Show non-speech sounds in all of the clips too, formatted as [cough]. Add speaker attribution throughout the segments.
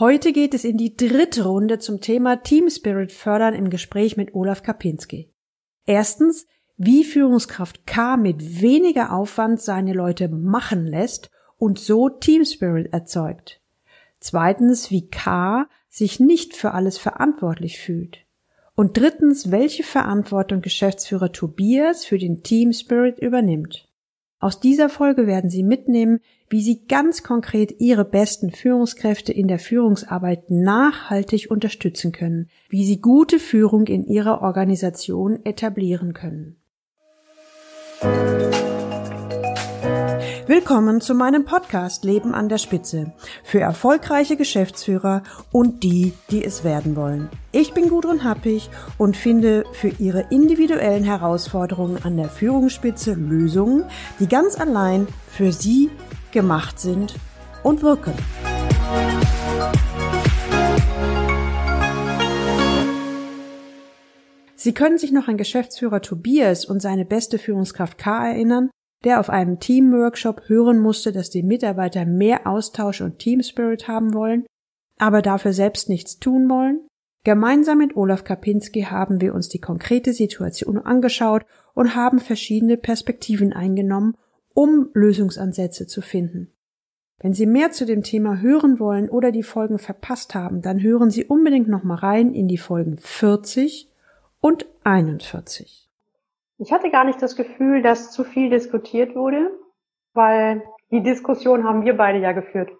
Speaker 1: Heute geht es in die dritte Runde zum Thema Team Spirit fördern im Gespräch mit Olaf Kapinski. Erstens, wie Führungskraft K mit weniger Aufwand seine Leute machen lässt und so Team Spirit erzeugt. Zweitens, wie K sich nicht für alles verantwortlich fühlt. Und drittens, welche Verantwortung Geschäftsführer Tobias für den Team Spirit übernimmt. Aus dieser Folge werden Sie mitnehmen, wie Sie ganz konkret Ihre besten Führungskräfte in der Führungsarbeit nachhaltig unterstützen können, wie Sie gute Führung in Ihrer Organisation etablieren können. Willkommen zu meinem Podcast Leben an der Spitze für erfolgreiche Geschäftsführer und die, die es werden wollen. Ich bin Gudrun Happig und finde für Ihre individuellen Herausforderungen an der Führungsspitze Lösungen, die ganz allein für Sie gemacht sind und wirken. Sie können sich noch an Geschäftsführer Tobias und seine beste Führungskraft K erinnern, der auf einem Teamworkshop hören musste, dass die Mitarbeiter mehr Austausch und Teamspirit haben wollen, aber dafür selbst nichts tun wollen? Gemeinsam mit Olaf Kapinski haben wir uns die konkrete Situation angeschaut und haben verschiedene Perspektiven eingenommen, um Lösungsansätze zu finden. Wenn Sie mehr zu dem Thema hören wollen oder die Folgen verpasst haben, dann hören Sie unbedingt noch mal rein in die Folgen 40 und 41.
Speaker 2: Ich hatte gar nicht das Gefühl, dass zu viel diskutiert wurde, weil die Diskussion haben wir beide ja geführt.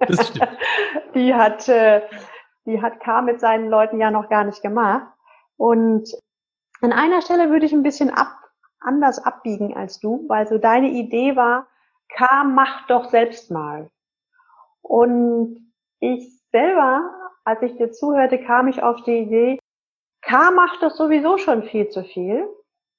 Speaker 2: Das stimmt. [laughs] die hat, äh, die hat K mit seinen Leuten ja noch gar nicht gemacht. Und an einer Stelle würde ich ein bisschen ab, anders abbiegen als du, weil so deine Idee war, K macht doch selbst mal. Und ich selber, als ich dir zuhörte, kam ich auf die Idee, K macht das sowieso schon viel zu viel.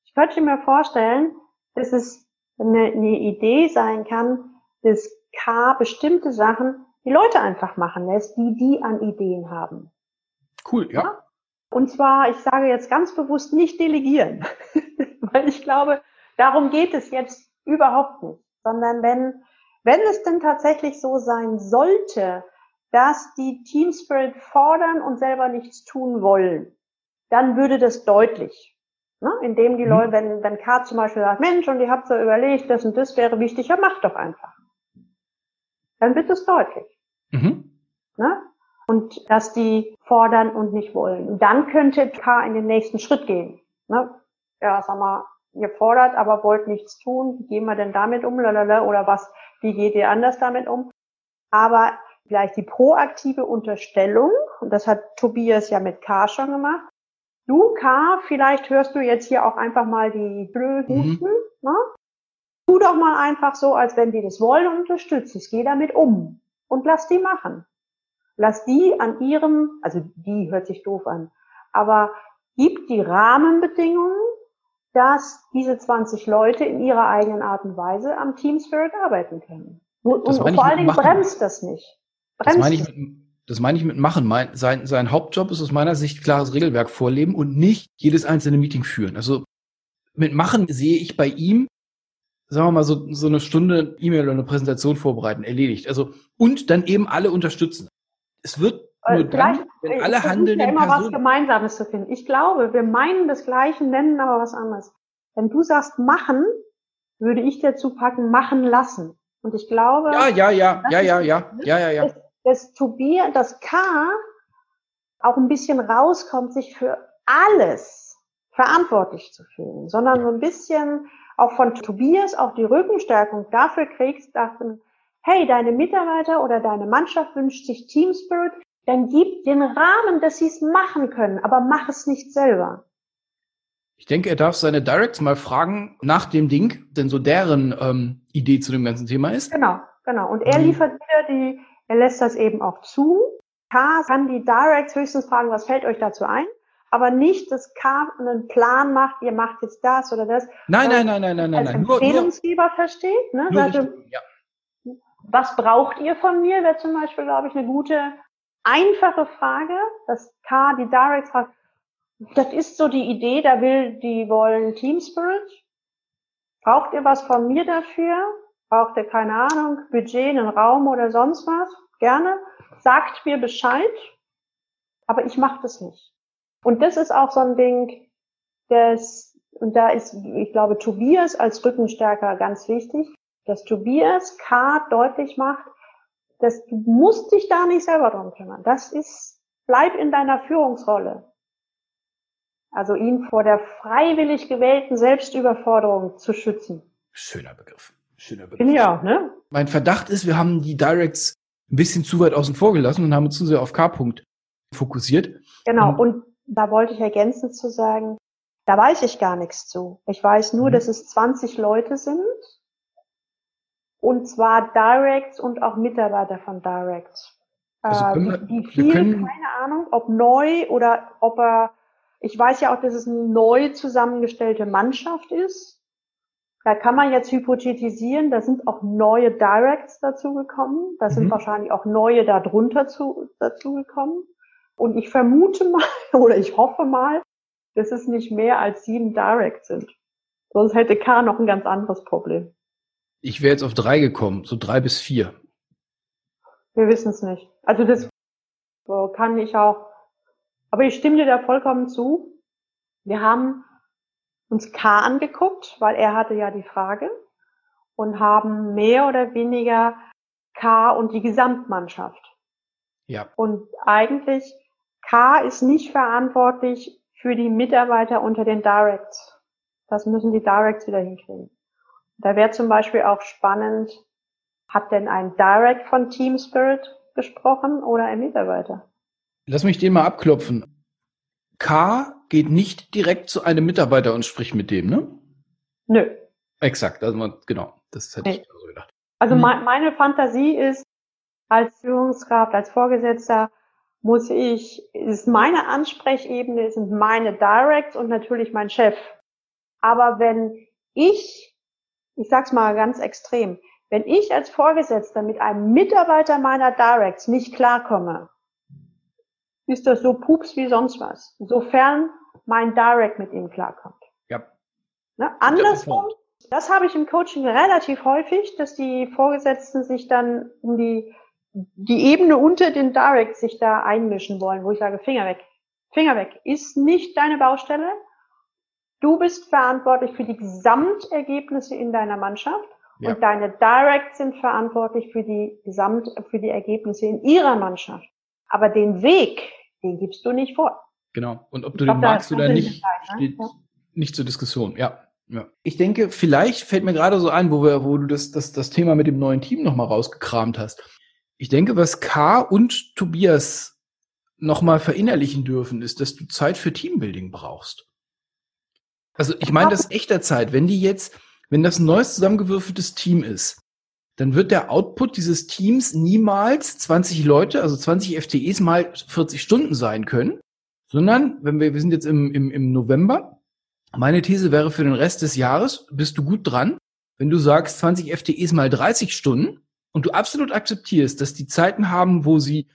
Speaker 2: Ich könnte mir vorstellen, dass es eine, eine Idee sein kann, dass K bestimmte Sachen die Leute einfach machen lässt, die die an Ideen haben.
Speaker 3: Cool, ja. ja?
Speaker 2: Und zwar, ich sage jetzt ganz bewusst nicht delegieren, [laughs] weil ich glaube, darum geht es jetzt überhaupt nicht, sondern wenn, wenn es denn tatsächlich so sein sollte, dass die Team Spirit fordern und selber nichts tun wollen, dann würde das deutlich. Ne? Indem die mhm. Leute, wenn, wenn K zum Beispiel sagt, Mensch, und ihr habt so überlegt, das und das wäre wichtig, ja, macht doch einfach. Dann wird es deutlich. Mhm. Ne? Und dass die fordern und nicht wollen. Und dann könnte K in den nächsten Schritt gehen. Ne? Ja, sag mal, ihr fordert, aber wollt nichts tun. Wie gehen wir denn damit um? Lalala, oder was, wie geht ihr anders damit um? Aber vielleicht die proaktive Unterstellung, und das hat Tobias ja mit K schon gemacht, Du, K, vielleicht hörst du jetzt hier auch einfach mal die Blöden. Mhm. Ne? Tu doch mal einfach so, als wenn die das wollen und unterstützt Geh damit um und lass die machen. Lass die an ihrem, also die hört sich doof an, aber gib die Rahmenbedingungen, dass diese 20 Leute in ihrer eigenen Art und Weise am Team Spirit arbeiten können. Und, und vor allen Dingen bremst das nicht.
Speaker 3: Bremst das meine ich mit, das meine ich mit machen. Mein, sein, sein Hauptjob ist aus meiner Sicht klares Regelwerk vorleben und nicht jedes einzelne Meeting führen. Also mit machen sehe ich bei ihm, sagen wir mal, so, so eine Stunde E-Mail oder eine Präsentation vorbereiten, erledigt. Also, und dann eben alle unterstützen. Es wird nur dann, wenn alle handeln.
Speaker 2: Ja immer was Gemeinsames zu finden. Ich glaube, wir meinen das Gleiche, nennen aber was anderes. Wenn du sagst machen, würde ich dazu packen, machen lassen. Und ich glaube.
Speaker 3: Ja, ja, ja, ja, ja, ja, ja, ja, ja
Speaker 2: dass Tobias, das K auch ein bisschen rauskommt, sich für alles verantwortlich zu fühlen, sondern so ein bisschen auch von Tobias auch die Rückenstärkung dafür kriegst, dachten, hey, deine Mitarbeiter oder deine Mannschaft wünscht sich Team Spirit, dann gib den Rahmen, dass sie es machen können, aber mach es nicht selber.
Speaker 3: Ich denke, er darf seine Directs mal fragen nach dem Ding, denn so deren ähm, Idee zu dem ganzen Thema ist.
Speaker 2: Genau, genau. Und er mhm. liefert wieder die, er lässt das eben auch zu. K kann die Directs höchstens fragen, was fällt euch dazu ein? Aber nicht, dass K einen Plan macht, ihr macht jetzt das oder das.
Speaker 3: Nein, nein, nein, nein, nein, nein.
Speaker 2: Als Empfehlungsgeber nur, versteht, ne? Nur Sagte, ja. Was braucht ihr von mir? Wäre zum Beispiel, glaube ich, eine gute, einfache Frage, dass K die Directs fragt, das ist so die Idee, da will, die wollen Team Spirit. Braucht ihr was von mir dafür? Braucht ihr, keine Ahnung, Budget, einen Raum oder sonst was? gerne, sagt mir Bescheid, aber ich mache das nicht. Und das ist auch so ein Ding, das, und da ist, ich glaube, Tobias als Rückenstärker ganz wichtig, dass Tobias K deutlich macht, dass du musst dich da nicht selber drum kümmern. Das ist, bleib in deiner Führungsrolle. Also ihn vor der freiwillig gewählten Selbstüberforderung zu schützen.
Speaker 3: Schöner Begriff. Schöner Begriff.
Speaker 2: Bin ich auch, ne?
Speaker 3: Mein Verdacht ist, wir haben die Directs ein bisschen zu weit außen vor gelassen und haben uns zu sehr auf K-Punkt fokussiert.
Speaker 2: Genau. Und, und da wollte ich ergänzend zu sagen, da weiß ich gar nichts zu. Ich weiß nur, mhm. dass es 20 Leute sind. Und zwar Directs und auch Mitarbeiter von Directs. Also äh, wie viel, keine Ahnung, ob neu oder ob er, ich weiß ja auch, dass es eine neu zusammengestellte Mannschaft ist. Da kann man jetzt hypothetisieren, da sind auch neue Directs dazugekommen. Da sind mhm. wahrscheinlich auch neue darunter zu, dazugekommen. Und ich vermute [laughs] mal, oder ich hoffe mal, dass es nicht mehr als sieben Directs sind. Sonst hätte K noch ein ganz anderes Problem.
Speaker 3: Ich wäre jetzt auf drei gekommen, so drei bis vier.
Speaker 2: Wir wissen es nicht. Also das kann ich auch. Aber ich stimme dir da vollkommen zu. Wir haben uns K angeguckt, weil er hatte ja die Frage und haben mehr oder weniger K und die Gesamtmannschaft.
Speaker 3: Ja.
Speaker 2: Und eigentlich K ist nicht verantwortlich für die Mitarbeiter unter den Directs. Das müssen die Directs wieder hinkriegen. Da wäre zum Beispiel auch spannend, hat denn ein Direct von Team Spirit gesprochen oder ein Mitarbeiter?
Speaker 3: Lass mich den mal abklopfen. K geht nicht direkt zu einem Mitarbeiter und spricht mit dem, ne?
Speaker 2: Nö.
Speaker 3: Exakt, also man, genau, das hätte nee. ich so gedacht.
Speaker 2: Also hm. me meine Fantasie ist, als Führungskraft, als Vorgesetzter muss ich, ist meine Ansprechebene, sind meine Directs und natürlich mein Chef. Aber wenn ich, ich sag's mal ganz extrem, wenn ich als Vorgesetzter mit einem Mitarbeiter meiner Directs nicht klarkomme, ist das so pups wie sonst was. Sofern mein Direct mit ihm klarkommt.
Speaker 3: Ja.
Speaker 2: Ne? Andersrum, das habe ich im Coaching relativ häufig, dass die Vorgesetzten sich dann um die, die Ebene unter den Direct sich da einmischen wollen, wo ich sage, Finger weg. Finger weg. Ist nicht deine Baustelle. Du bist verantwortlich für die Gesamtergebnisse in deiner Mannschaft. Ja. Und deine Directs sind verantwortlich für die Gesamt, für die Ergebnisse in ihrer Mannschaft. Aber den Weg, den gibst du nicht vor.
Speaker 3: Genau. Und ob du glaub, den magst oder nicht, ne? steht ja. nicht zur Diskussion. Ja. Ja. Ich denke, vielleicht fällt mir gerade so ein, wo wir, wo du das, das, das Thema mit dem neuen Team nochmal rausgekramt hast. Ich denke, was K und Tobias nochmal verinnerlichen dürfen, ist, dass du Zeit für Teambuilding brauchst. Also ich meine das echter Zeit. Wenn die jetzt, wenn das ein neues zusammengewürfeltes Team ist, dann wird der Output dieses Teams niemals 20 Leute, also 20 FTEs mal 40 Stunden sein können, sondern wenn wir, wir sind jetzt im, im, im November, meine These wäre für den Rest des Jahres, bist du gut dran, wenn du sagst 20 FTEs mal 30 Stunden und du absolut akzeptierst, dass die Zeiten haben, wo sie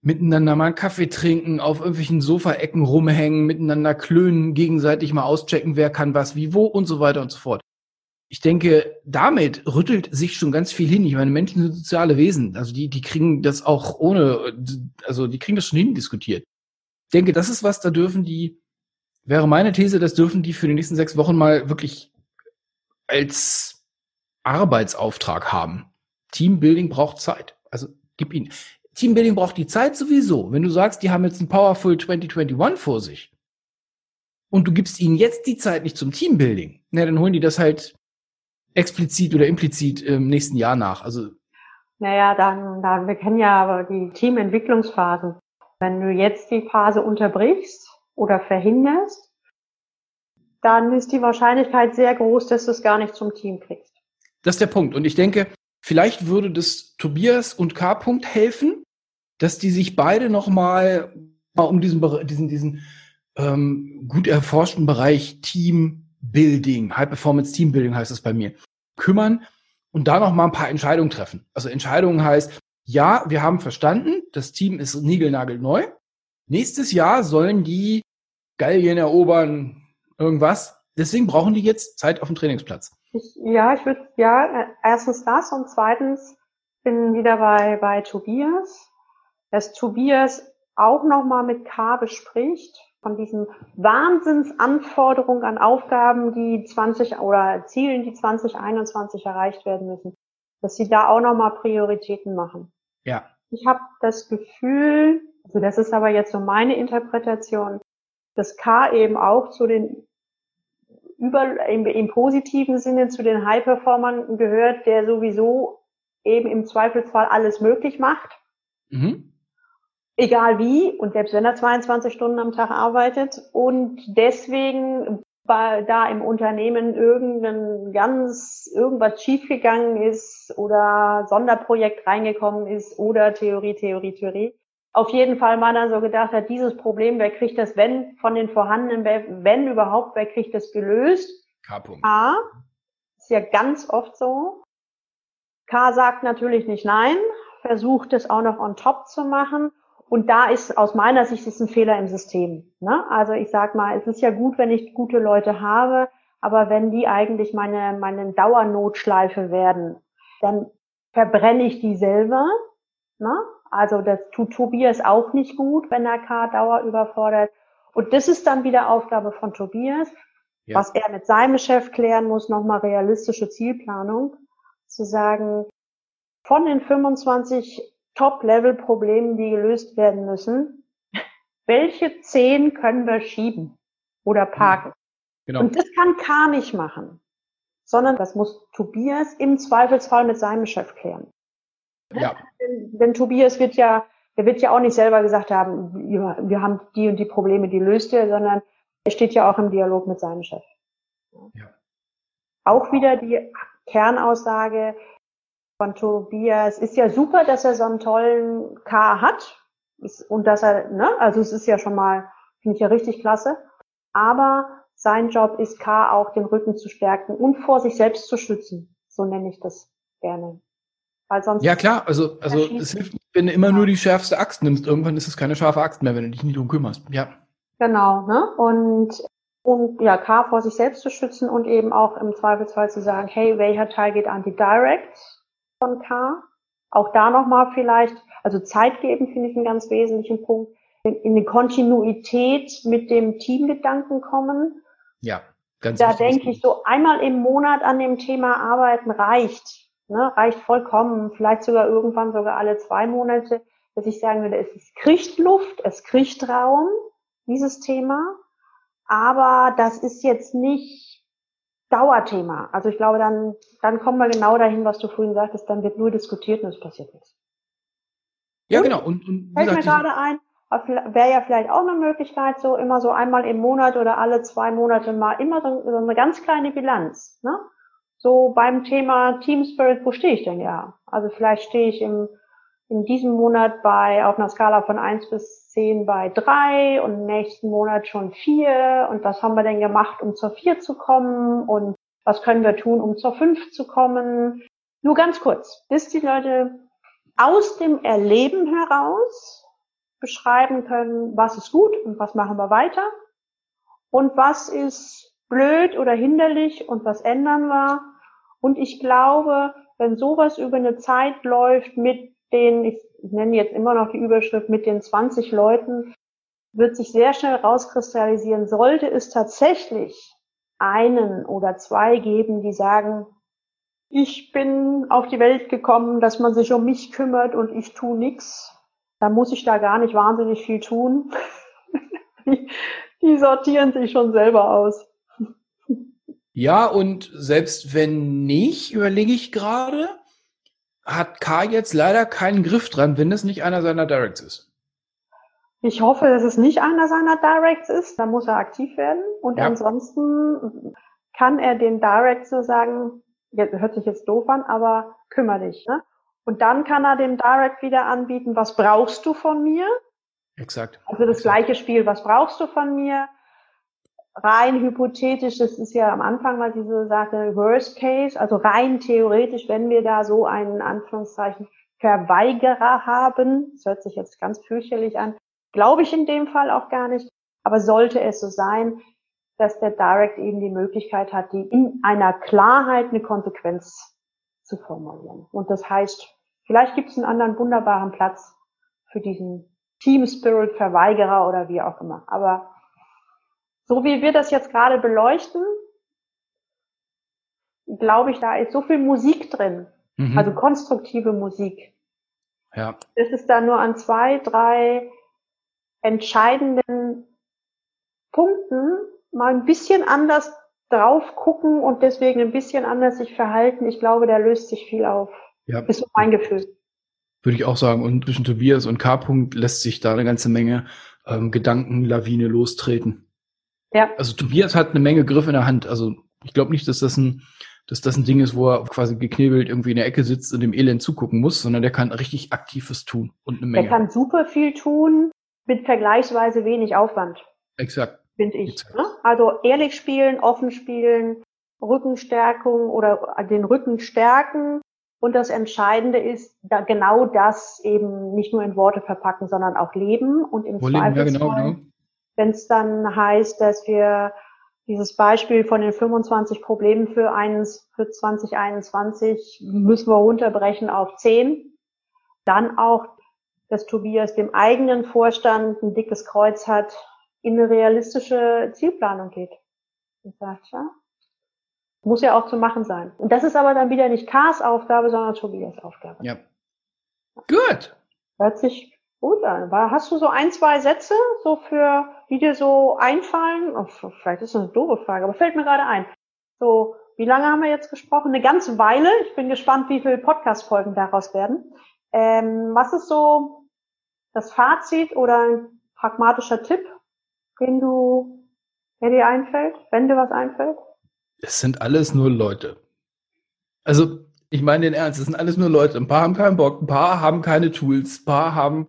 Speaker 3: miteinander mal einen Kaffee trinken, auf irgendwelchen Sofaecken rumhängen, miteinander klönen, gegenseitig mal auschecken, wer kann was, wie, wo und so weiter und so fort ich denke, damit rüttelt sich schon ganz viel hin. Ich meine, Menschen sind soziale Wesen. Also die, die kriegen das auch ohne, also die kriegen das schon hindiskutiert. Ich denke, das ist was, da dürfen die, wäre meine These, das dürfen die für die nächsten sechs Wochen mal wirklich als Arbeitsauftrag haben. Teambuilding braucht Zeit. Also gib ihnen. Teambuilding braucht die Zeit sowieso. Wenn du sagst, die haben jetzt ein Powerful 2021 vor sich und du gibst ihnen jetzt die Zeit nicht zum Teambuilding, na, dann holen die das halt explizit oder implizit im nächsten Jahr nach? Also
Speaker 2: naja, dann, dann, wir kennen ja aber die Teamentwicklungsphasen. Wenn du jetzt die Phase unterbrichst oder verhinderst, dann ist die Wahrscheinlichkeit sehr groß, dass du es gar nicht zum Team kriegst.
Speaker 3: Das ist der Punkt. Und ich denke, vielleicht würde das Tobias und K. -Punkt helfen, dass die sich beide nochmal mal um diesen, diesen, diesen ähm, gut erforschten Bereich Team Building, High Performance Team Building heißt es bei mir, kümmern und da noch mal ein paar Entscheidungen treffen. Also Entscheidungen heißt, ja, wir haben verstanden, das Team ist niegelnagelneu. Nächstes Jahr sollen die Gallien erobern, irgendwas. Deswegen brauchen die jetzt Zeit auf dem Trainingsplatz.
Speaker 2: Ich, ja, ich würde, ja, erstens das und zweitens, bin wieder bei, bei Tobias, dass Tobias auch nochmal mit K bespricht, von diesen Wahnsinnsanforderungen an Aufgaben, die 20 oder Zielen, die 2021 erreicht werden müssen, dass sie da auch nochmal Prioritäten machen.
Speaker 3: Ja.
Speaker 2: Ich habe das Gefühl, also das ist aber jetzt so meine Interpretation, dass K eben auch zu den über, im, im positiven Sinne zu den High-Performern gehört, der sowieso eben im Zweifelsfall alles möglich macht. Mhm. Egal wie, und selbst wenn er 22 Stunden am Tag arbeitet und deswegen weil da im Unternehmen irgendein ganz irgendwas schiefgegangen ist oder Sonderprojekt reingekommen ist oder Theorie, Theorie, Theorie. Auf jeden Fall mal dann so gedacht hat, dieses Problem, wer kriegt das, wenn von den vorhandenen, wenn überhaupt, wer kriegt das gelöst?
Speaker 3: K. -Punkt.
Speaker 2: A, ist ja ganz oft so. K sagt natürlich nicht nein, versucht es auch noch on top zu machen. Und da ist aus meiner Sicht ist ein Fehler im System. Ne? Also ich sag mal, es ist ja gut, wenn ich gute Leute habe, aber wenn die eigentlich meine, meine Dauernotschleife werden, dann verbrenne ich die selber. Ne? Also das tut Tobias auch nicht gut, wenn er K Dauer überfordert. Und das ist dann wieder Aufgabe von Tobias, ja. was er mit seinem Chef klären muss, nochmal realistische Zielplanung, zu sagen, von den 25 Top-Level-Problemen, die gelöst werden müssen, welche zehn können wir schieben oder parken? Genau. Und das kann K nicht machen, sondern das muss Tobias im Zweifelsfall mit seinem Chef klären. Ja. Denn, denn Tobias wird ja, der wird ja auch nicht selber gesagt haben, wir, wir haben die und die Probleme, die löst er, sondern er steht ja auch im Dialog mit seinem Chef. Ja. Auch wieder die Kernaussage, von Tobias. Ist ja super, dass er so einen tollen K hat. Und dass er, ne, also es ist ja schon mal, finde ich ja richtig klasse. Aber sein Job ist K auch den Rücken zu stärken und vor sich selbst zu schützen. So nenne ich das gerne.
Speaker 3: Weil sonst ja klar, also, also es hilft, wenn du immer ja. nur die schärfste Axt nimmst. Irgendwann ist es keine scharfe Axt mehr, wenn du dich nicht drum kümmerst. Ja.
Speaker 2: Genau, ne? Und und ja, K vor sich selbst zu schützen und eben auch im Zweifelsfall zu sagen, hey, welcher Teil geht an die Direct? Von K. Auch da nochmal vielleicht, also Zeit geben finde ich einen ganz wesentlichen Punkt. In, in eine Kontinuität mit dem Teamgedanken kommen.
Speaker 3: Ja,
Speaker 2: ganz Da denke ich, so einmal im Monat an dem Thema arbeiten reicht. Ne, reicht vollkommen. Vielleicht sogar irgendwann sogar alle zwei Monate, dass ich sagen würde, es kriegt Luft, es kriegt Raum, dieses Thema. Aber das ist jetzt nicht Dauerthema. Also ich glaube, dann, dann kommen wir genau dahin, was du vorhin sagtest, dann wird nur diskutiert und es passiert nichts.
Speaker 3: Ja, und genau. Und, und
Speaker 2: fällt mir gerade ein, wäre ja vielleicht auch eine Möglichkeit, so immer so einmal im Monat oder alle zwei Monate mal immer so, so eine ganz kleine Bilanz. Ne? So beim Thema Team Spirit, wo stehe ich denn ja? Also vielleicht stehe ich im, in diesem Monat bei auf einer Skala von eins bis zehn bei drei und nächsten Monat schon vier und was haben wir denn gemacht, um zur vier zu kommen und was können wir tun, um zur fünf zu kommen. Nur ganz kurz, bis die Leute aus dem Erleben heraus beschreiben können, was ist gut und was machen wir weiter und was ist blöd oder hinderlich und was ändern wir. Und ich glaube, wenn sowas über eine Zeit läuft mit den, ich nenne jetzt immer noch die Überschrift mit den 20 Leuten, wird sich sehr schnell rauskristallisieren, sollte es tatsächlich einen oder zwei geben, die sagen, ich bin auf die Welt gekommen, dass man sich um mich kümmert und ich tu nix, dann muss ich da gar nicht wahnsinnig viel tun. [laughs] die, die sortieren sich schon selber aus.
Speaker 3: Ja, und selbst wenn nicht, überlege ich gerade, hat K jetzt leider keinen Griff dran, wenn es nicht einer seiner Directs ist.
Speaker 2: Ich hoffe, dass es nicht einer seiner Directs ist. Da muss er aktiv werden. Und ja. ansonsten kann er den Direct so sagen, hört sich jetzt doof an, aber kümmere dich. Ne? Und dann kann er dem Direct wieder anbieten, was brauchst du von mir?
Speaker 3: Exakt.
Speaker 2: Also das
Speaker 3: Exakt.
Speaker 2: gleiche Spiel, was brauchst du von mir? Rein hypothetisch, das ist ja am Anfang mal diese Sache Worst Case, also rein theoretisch, wenn wir da so einen Anführungszeichen Verweigerer haben, das hört sich jetzt ganz fürchterlich an, glaube ich in dem Fall auch gar nicht, aber sollte es so sein, dass der Direct eben die Möglichkeit hat, die in einer Klarheit eine Konsequenz zu formulieren. Und das heißt Vielleicht gibt es einen anderen wunderbaren Platz für diesen Team Spirit Verweigerer oder wie auch immer. Aber so wie wir das jetzt gerade beleuchten, glaube ich, da ist so viel Musik drin. Mhm. Also konstruktive Musik.
Speaker 3: Ja.
Speaker 2: Das ist da nur an zwei, drei entscheidenden Punkten mal ein bisschen anders drauf gucken und deswegen ein bisschen anders sich verhalten. Ich glaube, da löst sich viel auf.
Speaker 3: Ja.
Speaker 2: Ist so mein Gefühl.
Speaker 3: Würde ich auch sagen. Und zwischen Tobias und K. -Punkt lässt sich da eine ganze Menge ähm, Gedankenlawine lostreten.
Speaker 2: Ja.
Speaker 3: Also Tobias hat eine Menge Griff in der Hand. Also ich glaube nicht, dass das ein, dass das ein Ding ist, wo er quasi geknebelt irgendwie in der Ecke sitzt und dem Elend zugucken muss, sondern der kann richtig aktives tun und eine Menge.
Speaker 2: Der kann super viel tun mit vergleichsweise wenig Aufwand.
Speaker 3: Exakt.
Speaker 2: Finde ich. Ne? Also ehrlich spielen, offen spielen, Rückenstärkung oder den Rücken stärken. Und das Entscheidende ist da genau das eben nicht nur in Worte verpacken, sondern auch leben und im Zweifelsfall, ja, genau, genau. Wenn es dann heißt, dass wir dieses Beispiel von den 25 Problemen für, eins, für 2021 müssen wir runterbrechen auf 10. Dann auch, dass Tobias dem eigenen Vorstand ein dickes Kreuz hat, in eine realistische Zielplanung geht. Und sagt, ja, muss ja auch zu machen sein. Und das ist aber dann wieder nicht Kars Aufgabe, sondern Tobias Aufgabe.
Speaker 3: Ja. Gut.
Speaker 2: Hört sich gut an. Hast du so ein, zwei Sätze, so für, die dir so einfallen? Oh, vielleicht ist das eine doofe Frage, aber fällt mir gerade ein. So, wie lange haben wir jetzt gesprochen? Eine ganze Weile. Ich bin gespannt, wie viele Podcast-Folgen daraus werden. Ähm, was ist so das Fazit oder ein pragmatischer Tipp, den du, der dir einfällt, wenn dir was einfällt?
Speaker 3: Es sind alles nur Leute. Also, ich meine den Ernst, es sind alles nur Leute. Ein paar haben keinen Bock, ein paar haben keine Tools, ein paar haben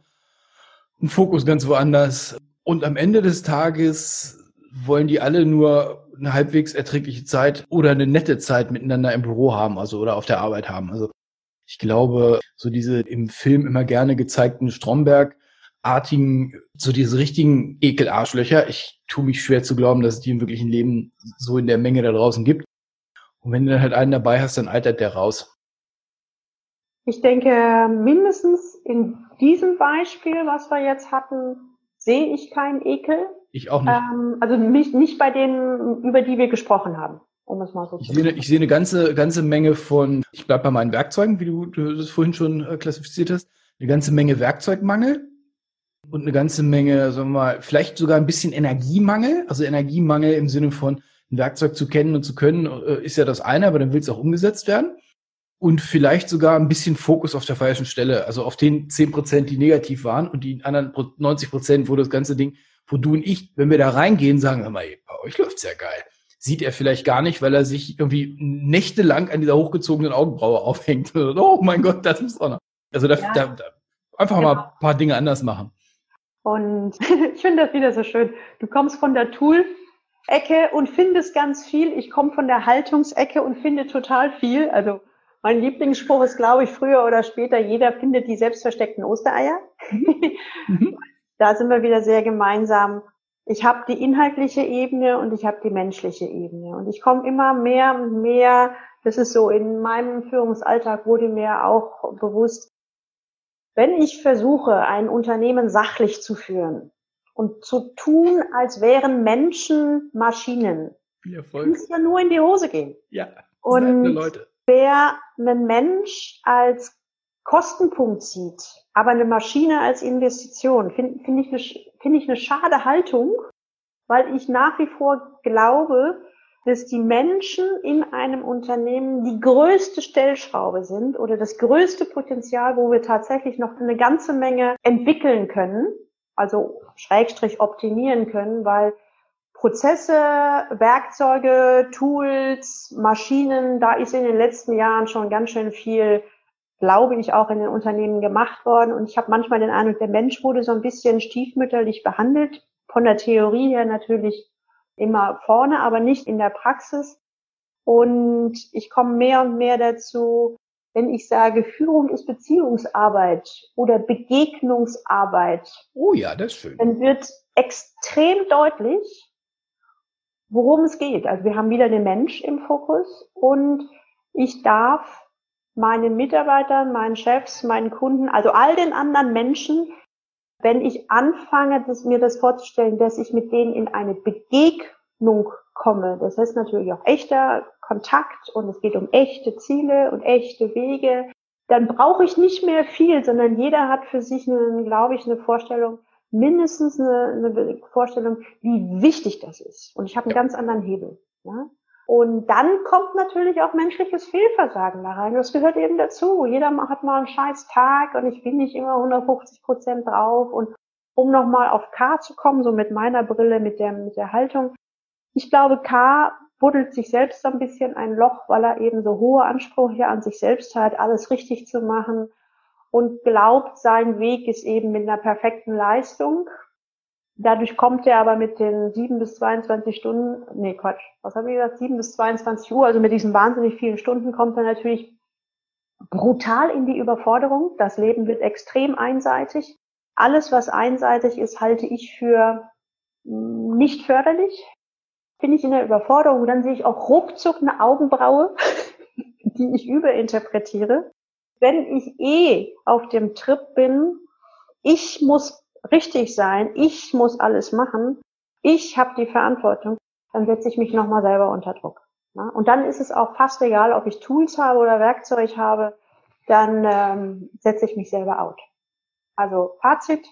Speaker 3: einen Fokus ganz woanders. Und am Ende des Tages wollen die alle nur eine halbwegs erträgliche Zeit oder eine nette Zeit miteinander im Büro haben, also oder auf der Arbeit haben. Also ich glaube, so diese im Film immer gerne gezeigten Stromberg-artigen, so diese richtigen Ekelarschlöcher. Ich tue mich schwer zu glauben, dass es die im wirklichen Leben so in der Menge da draußen gibt. Und wenn du dann halt einen dabei hast, dann altert der raus.
Speaker 2: Ich denke, mindestens in diesem Beispiel, was wir jetzt hatten, sehe ich keinen Ekel.
Speaker 3: Ich auch nicht. Ähm,
Speaker 2: also nicht, nicht bei denen, über die wir gesprochen haben. Um es mal so
Speaker 3: ich zu sehe, ich sehe eine ganze, ganze Menge von, ich bleibe bei meinen Werkzeugen, wie du, du das vorhin schon äh, klassifiziert hast, eine ganze Menge Werkzeugmangel und eine ganze Menge, sagen wir mal, vielleicht sogar ein bisschen Energiemangel. Also Energiemangel im Sinne von, ein Werkzeug zu kennen und zu können, äh, ist ja das eine, aber dann will es auch umgesetzt werden und vielleicht sogar ein bisschen Fokus auf der falschen Stelle, also auf den zehn Prozent, die negativ waren und die anderen 90 Prozent, wo das ganze Ding, wo du und ich, wenn wir da reingehen, sagen, hör mal, bei euch läuft's ja geil. Sieht er vielleicht gar nicht, weil er sich irgendwie nächtelang an dieser hochgezogenen Augenbraue [laughs] aufhängt. oh mein Gott, das ist auch noch. Also da, ja. da, da einfach genau. mal ein paar Dinge anders machen.
Speaker 2: Und [laughs] ich finde das wieder so schön. Du kommst von der Tool-Ecke und findest ganz viel. Ich komme von der Haltungsecke und finde total viel. Also mein Lieblingsspruch ist, glaube ich, früher oder später, jeder findet die selbstversteckten Ostereier. Mhm. [laughs] da sind wir wieder sehr gemeinsam. Ich habe die inhaltliche Ebene und ich habe die menschliche Ebene. Und ich komme immer mehr und mehr, das ist so, in meinem Führungsalltag wurde mir auch bewusst, wenn ich versuche, ein Unternehmen sachlich zu führen und zu tun, als wären Menschen Maschinen, kann es ja nur in die Hose gehen.
Speaker 3: Ja,
Speaker 2: und Leute wer einen Mensch als Kostenpunkt sieht, aber eine Maschine als Investition, finde find ich, eine, find ich eine schade Haltung, weil ich nach wie vor glaube, dass die Menschen in einem Unternehmen die größte Stellschraube sind oder das größte Potenzial, wo wir tatsächlich noch eine ganze Menge entwickeln können, also Schrägstrich optimieren können, weil Prozesse, Werkzeuge, Tools, Maschinen, da ist in den letzten Jahren schon ganz schön viel, glaube ich, auch in den Unternehmen gemacht worden. Und ich habe manchmal den Eindruck, der Mensch wurde so ein bisschen stiefmütterlich behandelt. Von der Theorie her natürlich immer vorne, aber nicht in der Praxis. Und ich komme mehr und mehr dazu, wenn ich sage, Führung ist Beziehungsarbeit oder Begegnungsarbeit.
Speaker 3: Oh ja, das ist schön.
Speaker 2: Dann wird extrem deutlich, worum es geht. Also wir haben wieder den Mensch im Fokus und ich darf meinen Mitarbeitern, meinen Chefs, meinen Kunden, also all den anderen Menschen, wenn ich anfange, das, mir das vorzustellen, dass ich mit denen in eine Begegnung komme, das heißt natürlich auch echter Kontakt und es geht um echte Ziele und echte Wege, dann brauche ich nicht mehr viel, sondern jeder hat für sich, eine, glaube ich, eine Vorstellung, mindestens eine, eine Vorstellung, wie wichtig das ist. Und ich habe einen ganz anderen Hebel. Ja? Und dann kommt natürlich auch menschliches Fehlversagen da rein. Das gehört eben dazu. Jeder hat mal einen scheiß Tag und ich bin nicht immer 150 Prozent drauf. Und um nochmal auf K zu kommen, so mit meiner Brille, mit der, mit der Haltung. Ich glaube, K buddelt sich selbst ein bisschen ein Loch, weil er eben so hohe Ansprüche an sich selbst hat, alles richtig zu machen und glaubt, sein Weg ist eben mit einer perfekten Leistung Dadurch kommt er aber mit den 7 bis 22 Stunden, nee Quatsch, was haben wir gesagt, 7 bis 22 Uhr, also mit diesen wahnsinnig vielen Stunden kommt er natürlich brutal in die Überforderung. Das Leben wird extrem einseitig. Alles, was einseitig ist, halte ich für mm, nicht förderlich. Bin ich in der Überforderung, dann sehe ich auch ruckzuck eine Augenbraue, [laughs] die ich überinterpretiere. Wenn ich eh auf dem Trip bin, ich muss richtig sein, ich muss alles machen, ich habe die Verantwortung, dann setze ich mich nochmal selber unter Druck. Ne? Und dann ist es auch fast egal, ob ich Tools habe oder Werkzeug habe, dann ähm, setze ich mich selber out. Also Fazit,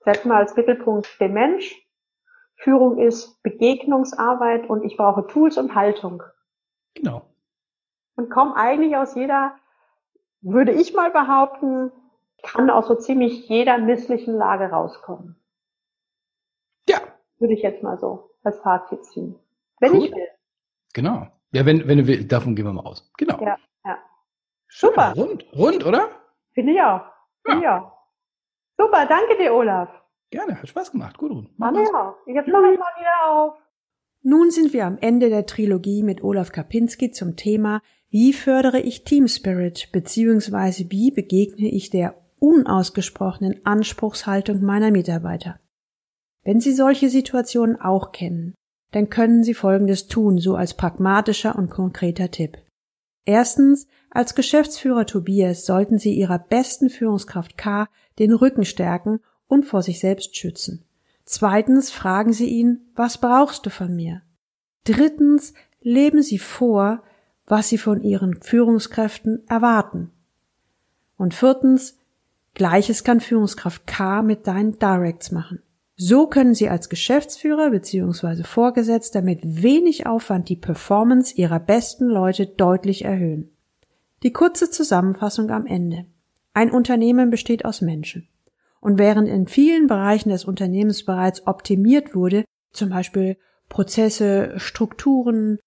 Speaker 2: setzen wir als Mittelpunkt den Mensch. Führung ist Begegnungsarbeit und ich brauche Tools und Haltung.
Speaker 3: Genau.
Speaker 2: Und komme eigentlich aus jeder, würde ich mal behaupten, kann aus so ziemlich jeder misslichen Lage rauskommen.
Speaker 3: Ja.
Speaker 2: Würde ich jetzt mal so als Fazit ziehen. Wenn cool. ich will.
Speaker 3: Genau. Ja, wenn, wenn du willst, davon gehen wir mal aus. Genau.
Speaker 2: Ja, ja.
Speaker 3: Super. Rund, rund, oder?
Speaker 2: Finde ich auch. Finde ja. ich auch. Super, danke dir, Olaf.
Speaker 3: Gerne, hat Spaß gemacht. Gut, Rund.
Speaker 2: Mach ja. Jetzt mache ich mal wieder auf.
Speaker 1: Nun sind wir am Ende der Trilogie mit Olaf Kapinski zum Thema Wie fördere ich Team Spirit bzw. wie begegne ich der unausgesprochenen Anspruchshaltung meiner Mitarbeiter. Wenn Sie solche Situationen auch kennen, dann können Sie Folgendes tun, so als pragmatischer und konkreter Tipp. Erstens, als Geschäftsführer Tobias sollten Sie Ihrer besten Führungskraft K den Rücken stärken und vor sich selbst schützen. Zweitens, fragen Sie ihn, was brauchst du von mir? Drittens, leben Sie vor, was Sie von Ihren Führungskräften erwarten. Und viertens, Gleiches kann Führungskraft K mit deinen Directs machen. So können Sie als Geschäftsführer bzw. Vorgesetzter mit wenig Aufwand die Performance Ihrer besten Leute deutlich erhöhen. Die kurze Zusammenfassung am Ende. Ein Unternehmen besteht aus Menschen. Und während in vielen Bereichen des Unternehmens bereits optimiert wurde, zum Beispiel Prozesse, Strukturen,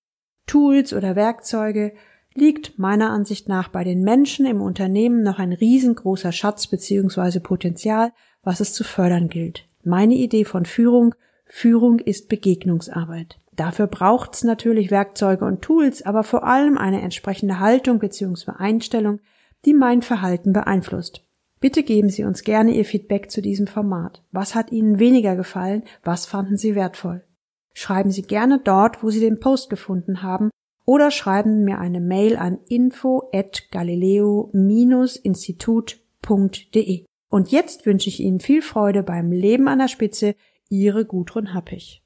Speaker 1: Tools oder Werkzeuge, liegt meiner Ansicht nach bei den Menschen im Unternehmen noch ein riesengroßer Schatz bzw. Potenzial, was es zu fördern gilt. Meine Idee von Führung, Führung ist Begegnungsarbeit. Dafür braucht's natürlich Werkzeuge und Tools, aber vor allem eine entsprechende Haltung bzw. Einstellung, die mein Verhalten beeinflusst. Bitte geben Sie uns gerne Ihr Feedback zu diesem Format. Was hat Ihnen weniger gefallen? Was fanden Sie wertvoll? Schreiben Sie gerne dort, wo Sie den Post gefunden haben oder schreiben mir eine Mail an info at galileo-institut.de. Und jetzt wünsche ich Ihnen viel Freude beim Leben an der Spitze, Ihre Gudrun. Musik